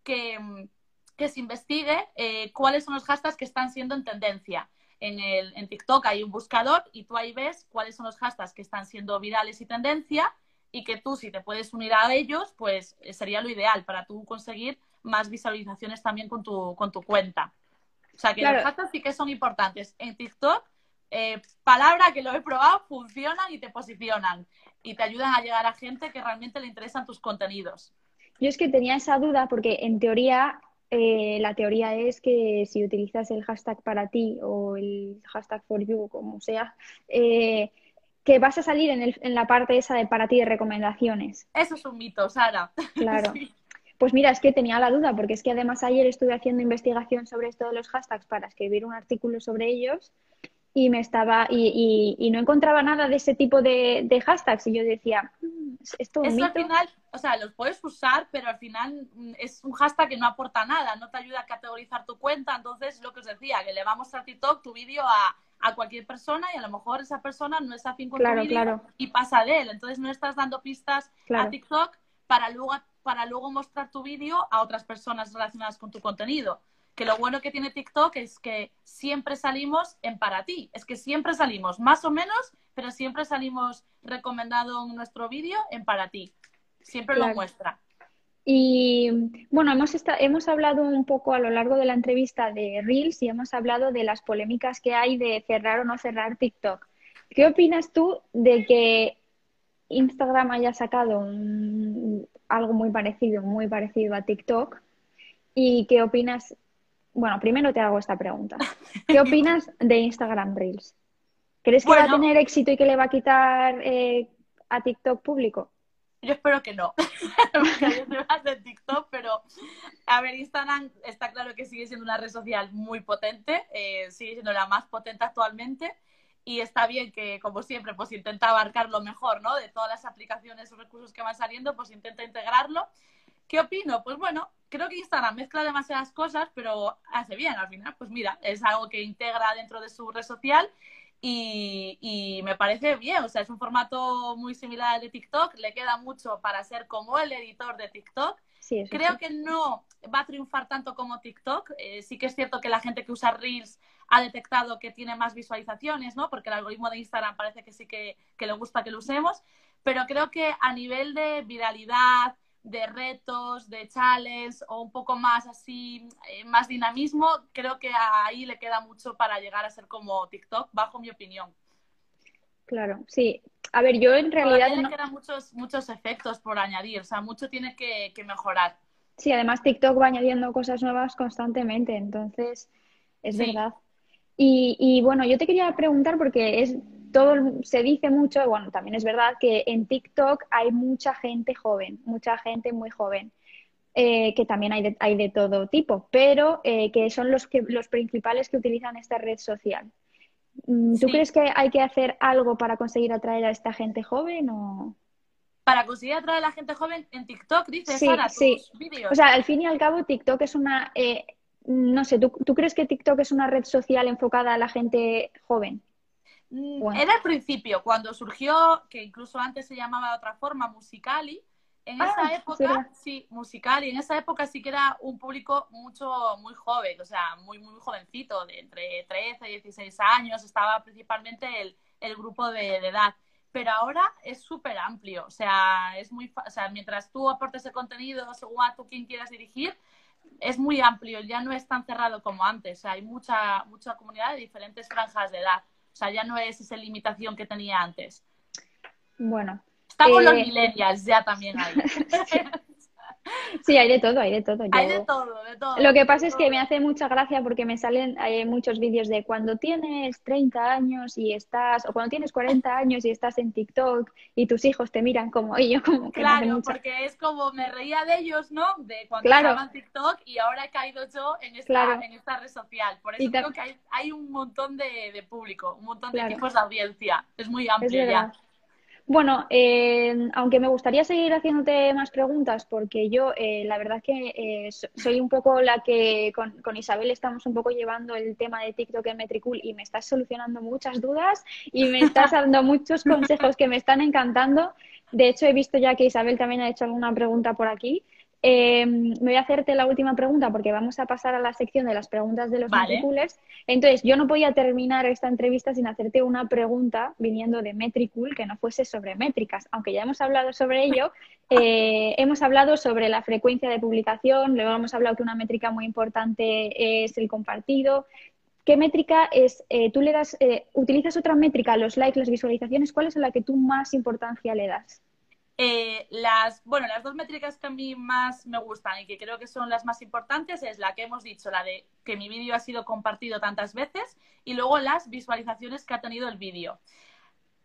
que, se investigue eh, cuáles son los hashtags que están siendo en tendencia. En, el, en TikTok hay un buscador y tú ahí ves cuáles son los hashtags que están siendo virales y tendencia y que tú, si te puedes unir a ellos, pues eh, sería lo ideal para tú conseguir más visualizaciones también con tu, con tu cuenta. O sea, que los hashtags sí que son importantes. En TikTok, eh, palabra que lo he probado, funcionan y te posicionan y te ayudan a llegar a gente que realmente le interesan tus contenidos. Yo es que tenía esa duda porque en teoría eh, la teoría es que si utilizas el hashtag para ti o el hashtag for you, como sea, eh, que vas a salir en, el, en la parte esa de para ti de recomendaciones. Eso es un mito, Sara. Claro. Pues mira, es que tenía la duda, porque es que además ayer estuve haciendo investigación sobre esto de los hashtags para escribir un artículo sobre ellos y me estaba y, y, no encontraba nada de ese tipo de, de hashtags y yo decía mm, esto es al final o sea los puedes usar pero al final mm, es un hashtag que no aporta nada no te ayuda a categorizar tu cuenta entonces lo que os decía que le vamos a TikTok tu vídeo a, a cualquier persona y a lo mejor esa persona no es afín con tu vídeo y pasa de él. Entonces no estás dando pistas a TikTok para luego, para luego mostrar tu vídeo a otras personas relacionadas con tu contenido. Que lo bueno que tiene TikTok es que siempre salimos en para ti. Es que siempre salimos, más o menos, pero siempre salimos recomendado en nuestro vídeo en para ti. Siempre lo muestra. Y bueno, hemos, hemos hablado un poco a lo largo de la entrevista de Reels y hemos hablado de las polémicas que hay de cerrar o no cerrar TikTok. ¿Qué opinas tú de que Instagram haya sacado algo muy parecido, muy parecido a TikTok? ¿Y qué opinas? Bueno, primero te hago esta pregunta. ¿Qué opinas de Instagram Reels? ¿Crees que va a tener éxito y que le va a quitar eh, a TikTok público? Yo espero que no, porque de TikTok, pero a ver, Instagram está claro que sigue siendo una red social muy potente, eh, sigue siendo la más potente actualmente y está bien que, como siempre, pues intenta abarcar lo mejor, ¿no? De todas las aplicaciones o recursos que van saliendo, pues intenta integrarlo. ¿Qué opino? Pues bueno, creo que Instagram mezcla demasiadas cosas, pero hace bien al final. Pues mira, es algo que integra dentro de su red social y, me parece bien, o sea, es un formato muy similar al de TikTok, le queda mucho para ser como el editor de TikTok. Creo que no va a triunfar tanto como TikTok. Eh, sí que es cierto que la gente que usa Reels ha detectado que tiene más visualizaciones, ¿no? Porque el algoritmo de Instagram parece que sí que, que le gusta que lo usemos. Pero creo que a nivel de viralidad, de retos, de challenge o un poco más así, eh, más dinamismo, creo que ahí le queda mucho para llegar a ser como TikTok, bajo mi opinión. Claro, sí. A ver, yo en realidad... le quedan muchos, muchos efectos por añadir, o sea, mucho tiene que, mejorar. Sí, además TikTok va añadiendo cosas nuevas constantemente, entonces es verdad. Y, y bueno, yo te quería preguntar porque es todo se dice mucho, bueno, también es verdad que en TikTok hay mucha gente joven, mucha gente muy joven, eh, que también hay de, hay de todo tipo, pero eh, que son los, que, los principales que utilizan esta red social. Mm, ¿Tú crees que hay que hacer algo para conseguir atraer a esta gente joven o...? Para conseguir atraer a la gente joven en TikTok, dices, sí, sí. O sea, al fin y al cabo, TikTok es una... Eh, no sé, ¿tú, ¿tú crees que TikTok es una red social enfocada a la gente joven? Mm, era al principio, cuando surgió, que incluso antes se llamaba de otra forma, Musicali. En esa ah, época, sí, Musicali, en esa época sí que era un público mucho, muy joven, o sea, muy, muy jovencito, de entre 13 y 16 años, estaba principalmente el, el grupo de, edad. Pero ahora es súper amplio, o sea, es muy, o sea, mientras tú aportes el contenido según a tú quien quieras dirigir, es muy amplio, ya no es tan cerrado como antes, o sea, hay mucha, mucha comunidad de diferentes franjas de edad. O sea, ya no es esa limitación que tenía antes. Bueno. Estamos los eh, millennials ya también ahí. Sí, hay de todo, hay de todo. Hay de todo, de todo. Lo que pasa es que me hace mucha gracia porque me salen hay muchos vídeos de cuando tienes 30 años y estás, o cuando tienes 40 años y estás en TikTok y tus hijos te miran como y yo como que Claro, porque es como me reía de ellos, ¿no? De cuando estaban en TikTok y ahora he caído yo en esta, en esta red social. Por eso creo que hay, hay, un montón de, de, público, un montón de tipos de audiencia. Es muy amplio ya. Bueno, eh, aunque me gustaría seguir haciéndote más preguntas, porque yo eh, la verdad que eh, soy un poco la que con, Isabel estamos un poco llevando el tema de TikTok en Metricool y me estás solucionando muchas dudas y me estás dando muchos consejos que me están encantando. De hecho, he visto ya que Isabel también ha hecho alguna pregunta por aquí. Eh, me voy a hacerte la última pregunta porque vamos a pasar a la sección de las preguntas de los vale. Entonces, yo no podía terminar esta entrevista sin hacerte una pregunta viniendo de Metricool que no fuese sobre métricas, aunque ya hemos hablado sobre ello. Eh, hemos hablado sobre la frecuencia de publicación, luego hemos hablado que una métrica muy importante es el compartido. ¿Qué métrica es? Eh, ¿Tú le das, eh, utilizas otra métrica, los likes, las visualizaciones? ¿Cuál es la que tú más importancia le das? Eh, las, bueno, las dos métricas que a mí más me gustan y que creo que son las más importantes es la que hemos dicho, la de que mi vídeo ha sido compartido tantas veces y luego las visualizaciones que ha tenido el vídeo.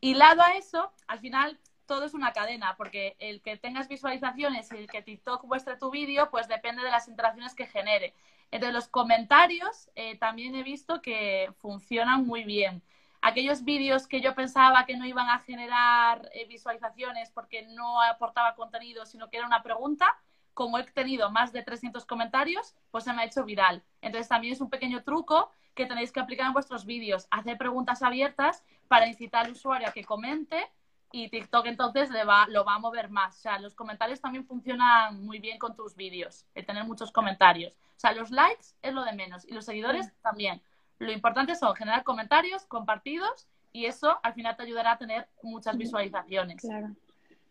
Y lado a eso, al final todo es una cadena, porque el que tengas visualizaciones y el que TikTok muestre tu vídeo, pues depende de las interacciones que genere. Entre los comentarios, eh, también he visto que funcionan muy bien aquellos vídeos que yo pensaba que no iban a generar eh, visualizaciones porque no aportaba contenido, sino que era una pregunta, como he tenido más de 300 comentarios, pues se me ha hecho viral. Entonces también es un pequeño truco que tenéis que aplicar en vuestros vídeos, hacer preguntas abiertas para incitar al usuario a que comente y TikTok entonces le va, lo va a mover más. O sea, los comentarios también funcionan muy bien con tus vídeos, el tener muchos comentarios. O sea, los likes es lo de menos y los seguidores también. Lo importante son generar comentarios compartidos y eso al final te ayudará a tener muchas visualizaciones. Claro,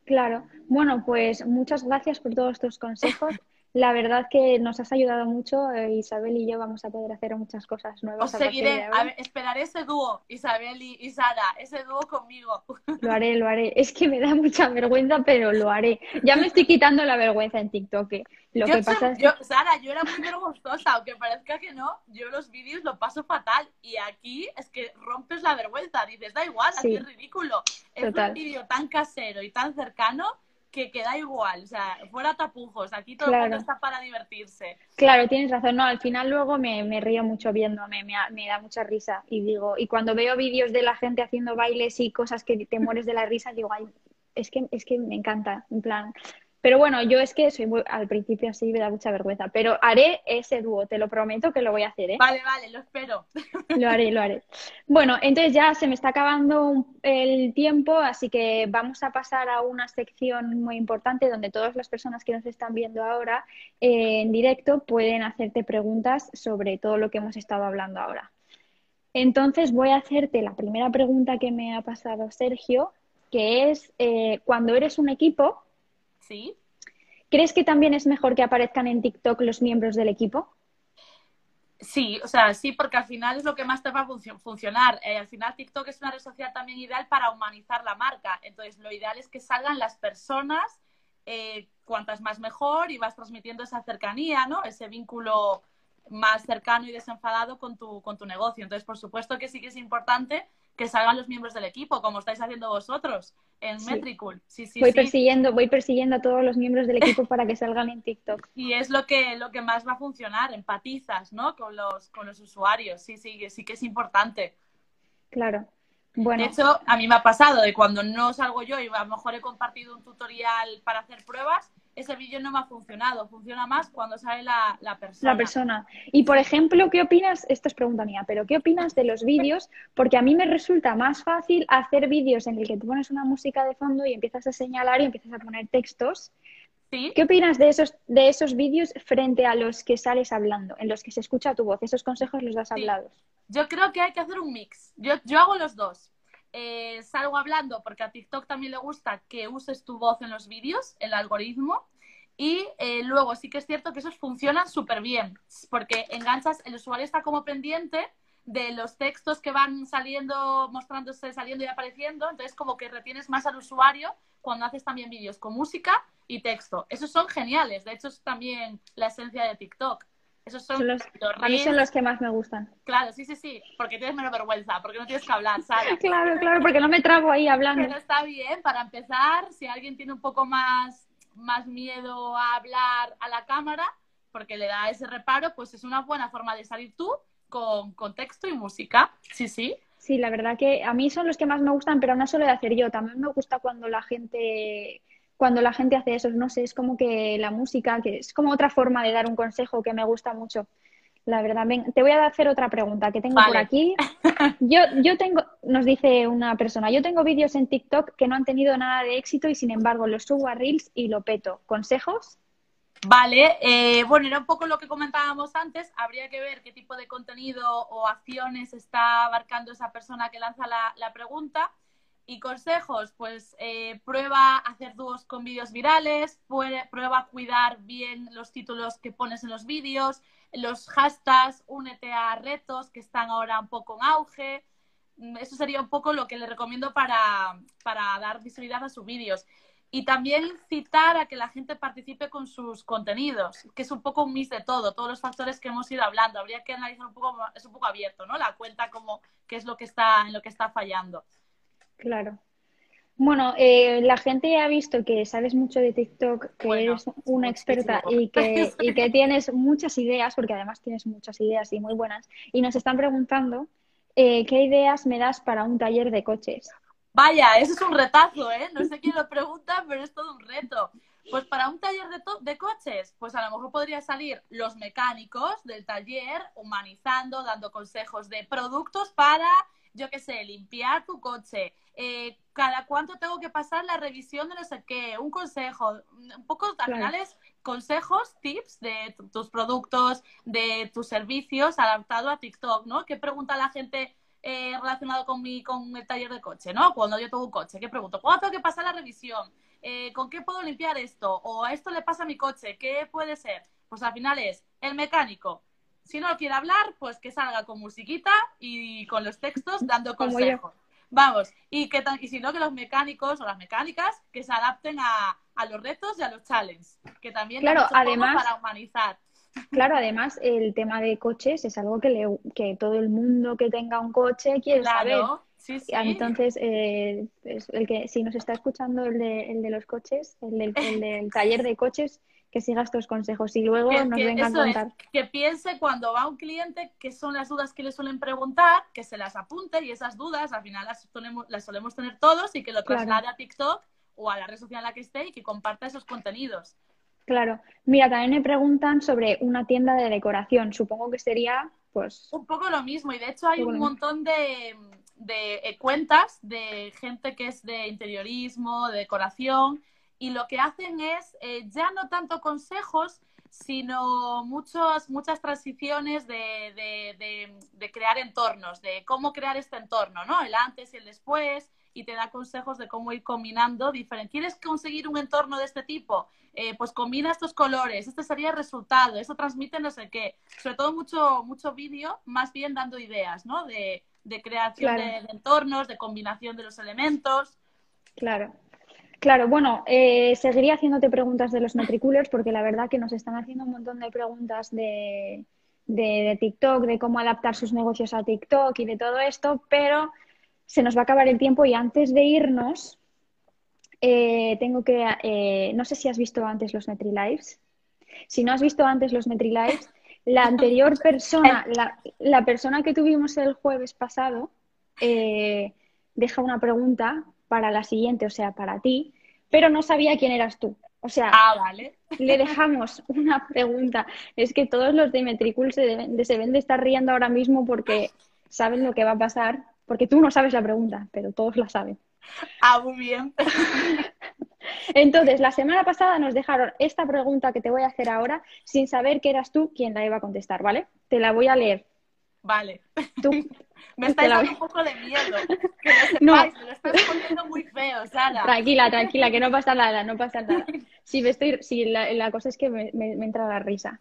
claro. Bueno, pues muchas gracias por todos estos consejos. La verdad que nos has ayudado mucho, eh, Isabel y yo vamos a poder hacer muchas cosas nuevas. Os seguiré, esperaré ese dúo, Isabel y, Sara, ese dúo conmigo. Lo haré, lo haré. Es que me da mucha vergüenza, pero lo haré. Ya me estoy quitando la vergüenza en TikTok. Eh. Lo yo que pasa yo, Sara, yo era muy vergonzosa, aunque parezca que no, yo los vídeos lo paso fatal. Y aquí es que rompes la vergüenza, dices, da igual, así es ridículo. Es un vídeo tan casero y tan cercano que queda igual, o sea, fuera tapujos, aquí todo el mundo está para divertirse. Claro, tienes razón, no, al final luego me, me río mucho viéndome, me, me, da mucha risa y digo, y cuando veo vídeos de la gente haciendo bailes y cosas que te mueres de la risa, digo, ay, es que, es que me encanta, en plan, Pero bueno, yo es que soy muy, al principio así me da mucha vergüenza, pero haré ese dúo, te lo prometo que lo voy a hacer, ¿eh? Vale, vale, lo espero. Lo haré, lo haré. Bueno, entonces ya se me está acabando el tiempo, así que vamos a pasar a una sección muy importante donde todas las personas que nos están viendo ahora eh, en directo pueden hacerte preguntas sobre todo lo que hemos estado hablando ahora. Entonces voy a hacerte la primera pregunta que me ha pasado Sergio, que es eh, cuando eres un equipo, ¿Sí? ¿crees que también es mejor que aparezcan en TikTok los miembros del equipo? Sí, o sea, sí, porque al final es lo que más te va a funcionar. Eh, al final TikTok es una red social también ideal para humanizar la marca. Entonces, lo ideal es que salgan las personas, eh, cuantas más mejor, y vas transmitiendo esa cercanía, ¿no? Ese vínculo más cercano y desenfadado con tu, con tu negocio. Entonces, por supuesto que sí que es importante que salgan los miembros del equipo, como estáis haciendo vosotros en Metricool. Sí, sí, voy persiguiendo, voy persiguiendo a todos los miembros del equipo para que salgan en TikTok. Y es lo que, lo que más va a funcionar, empatizas, ¿no? Con los, con los usuarios. Sí, sí, sí que es importante. Claro. Bueno. De hecho, a mí me ha pasado de cuando no salgo yo y a lo mejor he compartido un tutorial para hacer pruebas, ese vídeo no me ha funcionado. Funciona más cuando sale la, persona. La persona. Y, por ejemplo, ¿qué opinas? Esto es pregunta mía, pero ¿qué opinas de los vídeos? Porque a mí me resulta más fácil hacer vídeos en el que tú pones una música de fondo y empiezas a señalar y empiezas a poner textos. ¿Sí? ¿Qué opinas de esos, de esos vídeos frente a los que sales hablando, en los que se escucha tu voz? Esos consejos los das hablados. Yo creo que hay que hacer un mix. Yo, yo hago los dos. Eh, salgo hablando porque a TikTok también le gusta que uses tu voz en los vídeos, el algoritmo. Y eh, luego sí que es cierto que esos funcionan súper bien, porque enganchas, el usuario está como pendiente de los textos que van saliendo, mostrándose, saliendo y apareciendo, entonces como que retienes más al usuario cuando haces también vídeos con música y texto. Esos son geniales, de hecho es también la esencia de TikTok. Esos son, los, a mí son los que más me gustan. Claro, sí, sí, sí, porque tienes menos vergüenza, porque no tienes que hablar, Sara. claro, claro, porque no me trago ahí hablando. Pero está bien, para empezar, si alguien tiene un poco más más miedo a hablar a la cámara porque le da ese reparo, pues es una buena forma de salir tú con, con texto y música. Sí, sí. Sí, la verdad que a mí son los que más me gustan, pero no solo de hacer yo. También me gusta cuando la gente cuando la gente hace eso, no sé, es como que la música, que es como otra forma de dar un consejo que me gusta mucho. La verdad, te voy a hacer otra pregunta que tengo por aquí. Yo, yo tengo, nos dice una persona, yo tengo vídeos en TikTok que no han tenido nada de éxito y sin embargo los subo a Reels y lo peto. ¿Consejos? Vale, eh, bueno, era un poco lo que comentábamos antes. Habría que ver qué tipo de contenido o acciones está abarcando esa persona que lanza la, pregunta. Y consejos, pues eh, prueba hacer dúos con vídeos virales, prueba cuidar bien los títulos que pones en los vídeos, los hashtags, únete a retos que están ahora un poco en auge. Mm, eso sería un poco lo que le recomiendo para, dar visibilidad a sus vídeos. Y también incitar a que la gente participe con sus contenidos, que es un poco un mix de todo, todos los factores que hemos ido hablando. Habría que analizar un poco, es un poco abierto, ¿no? La cuenta como qué es lo que está, en lo que está fallando. Claro. Bueno, eh, la gente ha visto que sabes mucho de TikTok, que eres una experta y que, y que tienes muchas ideas, porque además tienes muchas ideas y muy buenas, y nos están preguntando eh, qué ideas me das para un taller de coches. Vaya, eso es un retazo, ¿eh? No sé quién lo pregunta, pero es todo un reto. Pues para un taller de, de coches, pues a lo mejor podría salir los mecánicos del taller humanizando, dando consejos de productos para yo qué sé, limpiar tu coche, eh, cada cuánto tengo que pasar la revisión de no sé qué, un consejo, un poco al consejos, tips de tus productos, de tus servicios adaptado a TikTok, ¿no? ¿Qué pregunta la gente eh, relacionado con mi, con el taller de coche, ¿no? Cuando yo tengo un coche, ¿qué pregunto? ¿Cuándo tengo que pasar la revisión? Eh, ¿Con qué puedo limpiar esto? ¿O a esto le pasa a mi coche? ¿Qué puede ser? Pues al final es el mecánico, si no quiere hablar, pues que salga con musiquita y con los textos dando consejos. Vamos, y, que, y si no, que los mecánicos o las mecánicas que se adapten a, los retos y a los challenges, que también claro, además, para humanizar. Claro, además el tema de coches es algo que, le, que todo el mundo que tenga un coche quiere saber. Sí, sí. Entonces, eh, el que si nos está escuchando el de, el de los coches, el el del taller de coches, que siga estos consejos y luego nos venga a contar. que piense cuando va un cliente qué son las dudas que le suelen preguntar, que se las apunte y esas dudas al final las solemos, las solemos tener todos y que lo traslade a TikTok o a la red social en la que esté y que comparta esos contenidos. Claro. Mira, también me preguntan sobre una tienda de decoración. Supongo que sería, pues... Un poco lo mismo. Y de hecho hay un montón de, de eh, cuentas de gente que es de interiorismo, de decoración, y lo que hacen es eh, ya no tanto consejos, sino muchos, muchas transiciones de, de, de, crear entornos, de cómo crear este entorno, ¿no? El antes y el después, y te da consejos de cómo ir combinando diferentes. ¿Quieres conseguir un entorno de este tipo? Eh, pues combina estos colores, este sería el resultado, eso transmite no sé qué. Sobre todo mucho, mucho vídeo, más bien dando ideas, ¿no? De, de creación de, entornos, de combinación de los elementos. Claro. Claro, bueno, eh, seguiría haciéndote preguntas de los matriculers porque la verdad que nos están haciendo un montón de preguntas de, de, TikTok, de cómo adaptar sus negocios a TikTok y de todo esto, pero se nos va a acabar el tiempo y antes de irnos, eh, tengo que, eh, no sé si has visto antes los MetriLives. Si no has visto antes los MetriLives, la anterior persona, la, la, persona que tuvimos el jueves pasado, eh, deja una pregunta para la siguiente, o sea, para ti, pero no sabía quién eras tú. O sea, ah, vale. le dejamos una pregunta. Es que todos los de Metricool se, deben, se ven de estar riendo ahora mismo porque saben lo que va a pasar, porque tú no sabes la pregunta, pero todos la saben. Ah, muy bien. Entonces, la semana pasada nos dejaron esta pregunta que te voy a hacer ahora sin saber que eras tú quien la iba a contestar, ¿vale? Te la voy a leer. Vale. Tú, me estáis dando un poco de miedo. Que no sepáis, me lo estás poniendo muy feo, Sara. Tranquila, tranquila, que no pasa nada, no pasa nada. Si me estoy, si la, cosa es que me, me entra la risa.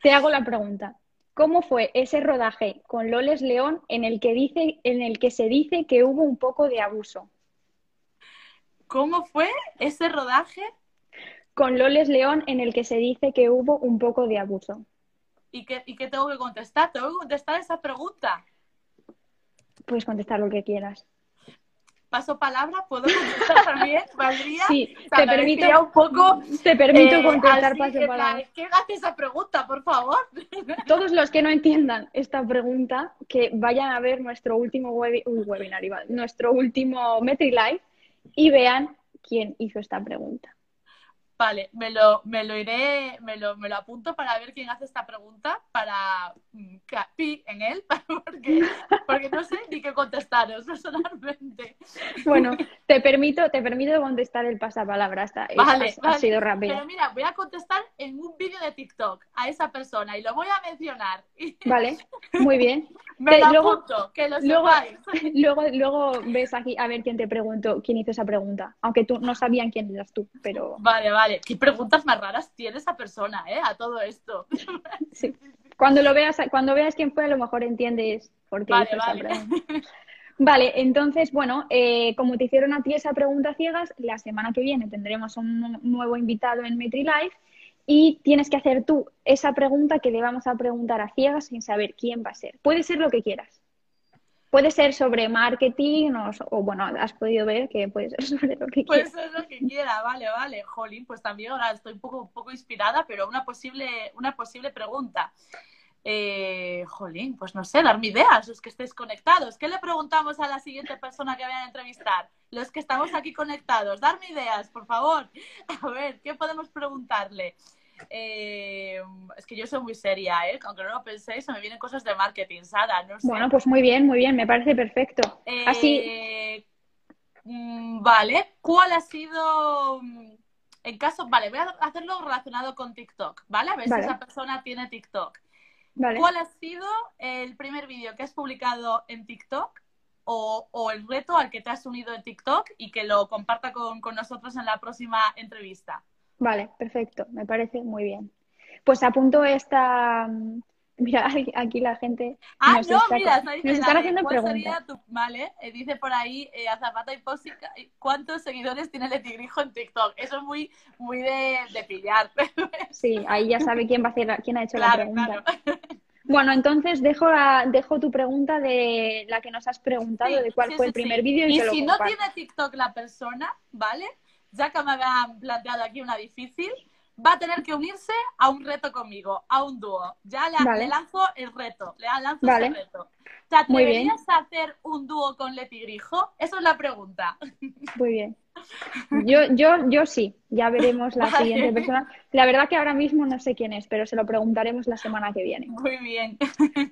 Te hago la pregunta. ¿Cómo fue ese rodaje con Loles León en el que dice, en el que se dice que hubo un poco de abuso? ¿Cómo fue ese rodaje? Con Loles León en el que se dice que hubo un poco de abuso. ¿Y qué, ¿Y qué tengo que contestar? ¿Tengo que contestar esa pregunta? Puedes contestar lo que quieras. Paso palabra, ¿puedo contestar también? ¿Valdría? Sí, te permito, un poco, te permito eh, contestar paso palabra. ¿Qué hace esa pregunta, por favor? Todos los que no entiendan esta pregunta, que vayan a ver nuestro último webinar, nuestro último MetriLive y vean quién hizo esta pregunta. Vale, me lo, me lo iré, me lo, me lo apunto para ver quién hace esta pregunta, para mm, pi en él, porque, porque no sé ni qué contestaros personalmente. Bueno, te permito, te permito contestar el pasapalabra, vale, ha sido rápido. Pero mira, voy a contestar en un vídeo de TikTok a esa persona y lo voy a mencionar. Vale, muy bien. Me lo luego, apunto, que lo luego, luego, luego ves aquí a ver quién te preguntó, quién hizo esa pregunta, aunque tú no sabían quién eras tú, pero... Vale, vale. Qué preguntas más raras tiene esa persona, ¿eh? A todo esto. Sí. Cuando lo veas, cuando veas quién fue, a lo mejor entiendes por qué vale, vale. Vale, entonces, bueno, eh, como te hicieron a ti esa pregunta ciegas, la semana que viene tendremos un nuevo invitado en MetriLife y tienes que hacer tú esa pregunta que le vamos a preguntar a ciegas sin saber quién va a ser. Puede ser lo que quieras. Puede ser sobre marketing o, bueno, has podido ver que puede ser sobre lo que quiera. Puede ser lo que quiera, vale, vale. Jolín, pues también ahora estoy un poco, un poco inspirada, pero una posible, una posible pregunta. Eh, jolín, pues no sé, darme ideas, los que estéis conectados. ¿Qué le preguntamos a la siguiente persona que vayan a entrevistar? Los que estamos aquí conectados, darme ideas, por favor. A ver, ¿qué podemos preguntarle? Eh, es que yo soy muy seria, ¿eh? Aunque no lo penséis, se me vienen cosas de marketing, Sara. Bueno, pues muy bien, muy bien, me parece perfecto. Así. Eh, mm, vale, ¿cuál ha sido. Mm, en caso, vale, voy a hacerlo relacionado con TikTok, ¿vale? A ver si esa persona tiene TikTok. ¿Cuál ha sido el primer vídeo que has publicado en TikTok o, o, el reto al que te has unido en TikTok y que lo comparta con, con nosotros en la próxima entrevista? Vale, perfecto, me parece muy bien. Pues apunto esta. Mira, aquí la gente. Ah, no, mira, nos están haciendo preguntas. Vale, eh, dice por ahí eh, y Pósica, ¿cuántos seguidores tiene el Tigrijo en TikTok? Eso es muy, muy de, de pillar. sí, ahí ya sabe quién va a hacer, quién ha hecho la pregunta. Bueno, entonces dejo, dejo tu pregunta de la que nos has preguntado, de cuál fue el primer vídeo. Y, y si no tiene TikTok la persona, ¿vale? ya que me habían planteado aquí una difícil, va a tener que unirse a un reto conmigo, a un dúo. Ya le, lanzo el reto, le lanzo ese reto. ¿Te atreverías a hacer un dúo con Leti Grijo? Esa es la pregunta. Muy bien. Yo, yo, yo sí, ya veremos la siguiente persona. La verdad que ahora mismo no sé quién es, pero se lo preguntaremos la semana que viene. Muy bien.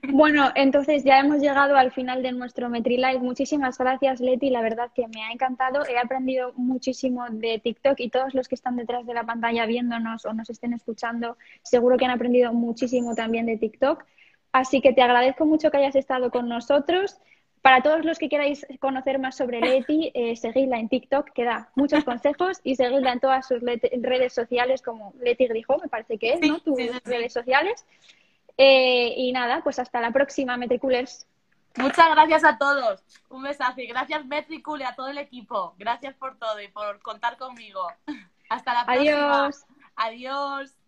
Bueno, entonces ya hemos llegado al final de nuestro MetriLive. Muchísimas gracias, Leti. La verdad que me ha encantado. He aprendido muchísimo de TikTok y todos los que están detrás de la pantalla viéndonos o nos estén escuchando, seguro que han aprendido muchísimo también de TikTok. Así que te agradezco mucho que hayas estado con nosotros. Para todos los que queráis conocer más sobre Leti, eh, seguidla en TikTok, que da muchos consejos, y seguidla en todas sus redes sociales como Leti Grijo, me parece que es, ¿no? Tus redes sociales. Eh, y nada, pues hasta la próxima, Metriculers. Muchas gracias a todos. Un besazo y gracias Metricool y a todo el equipo. Gracias por todo y por contar conmigo. Hasta la próxima. Adiós. Adiós.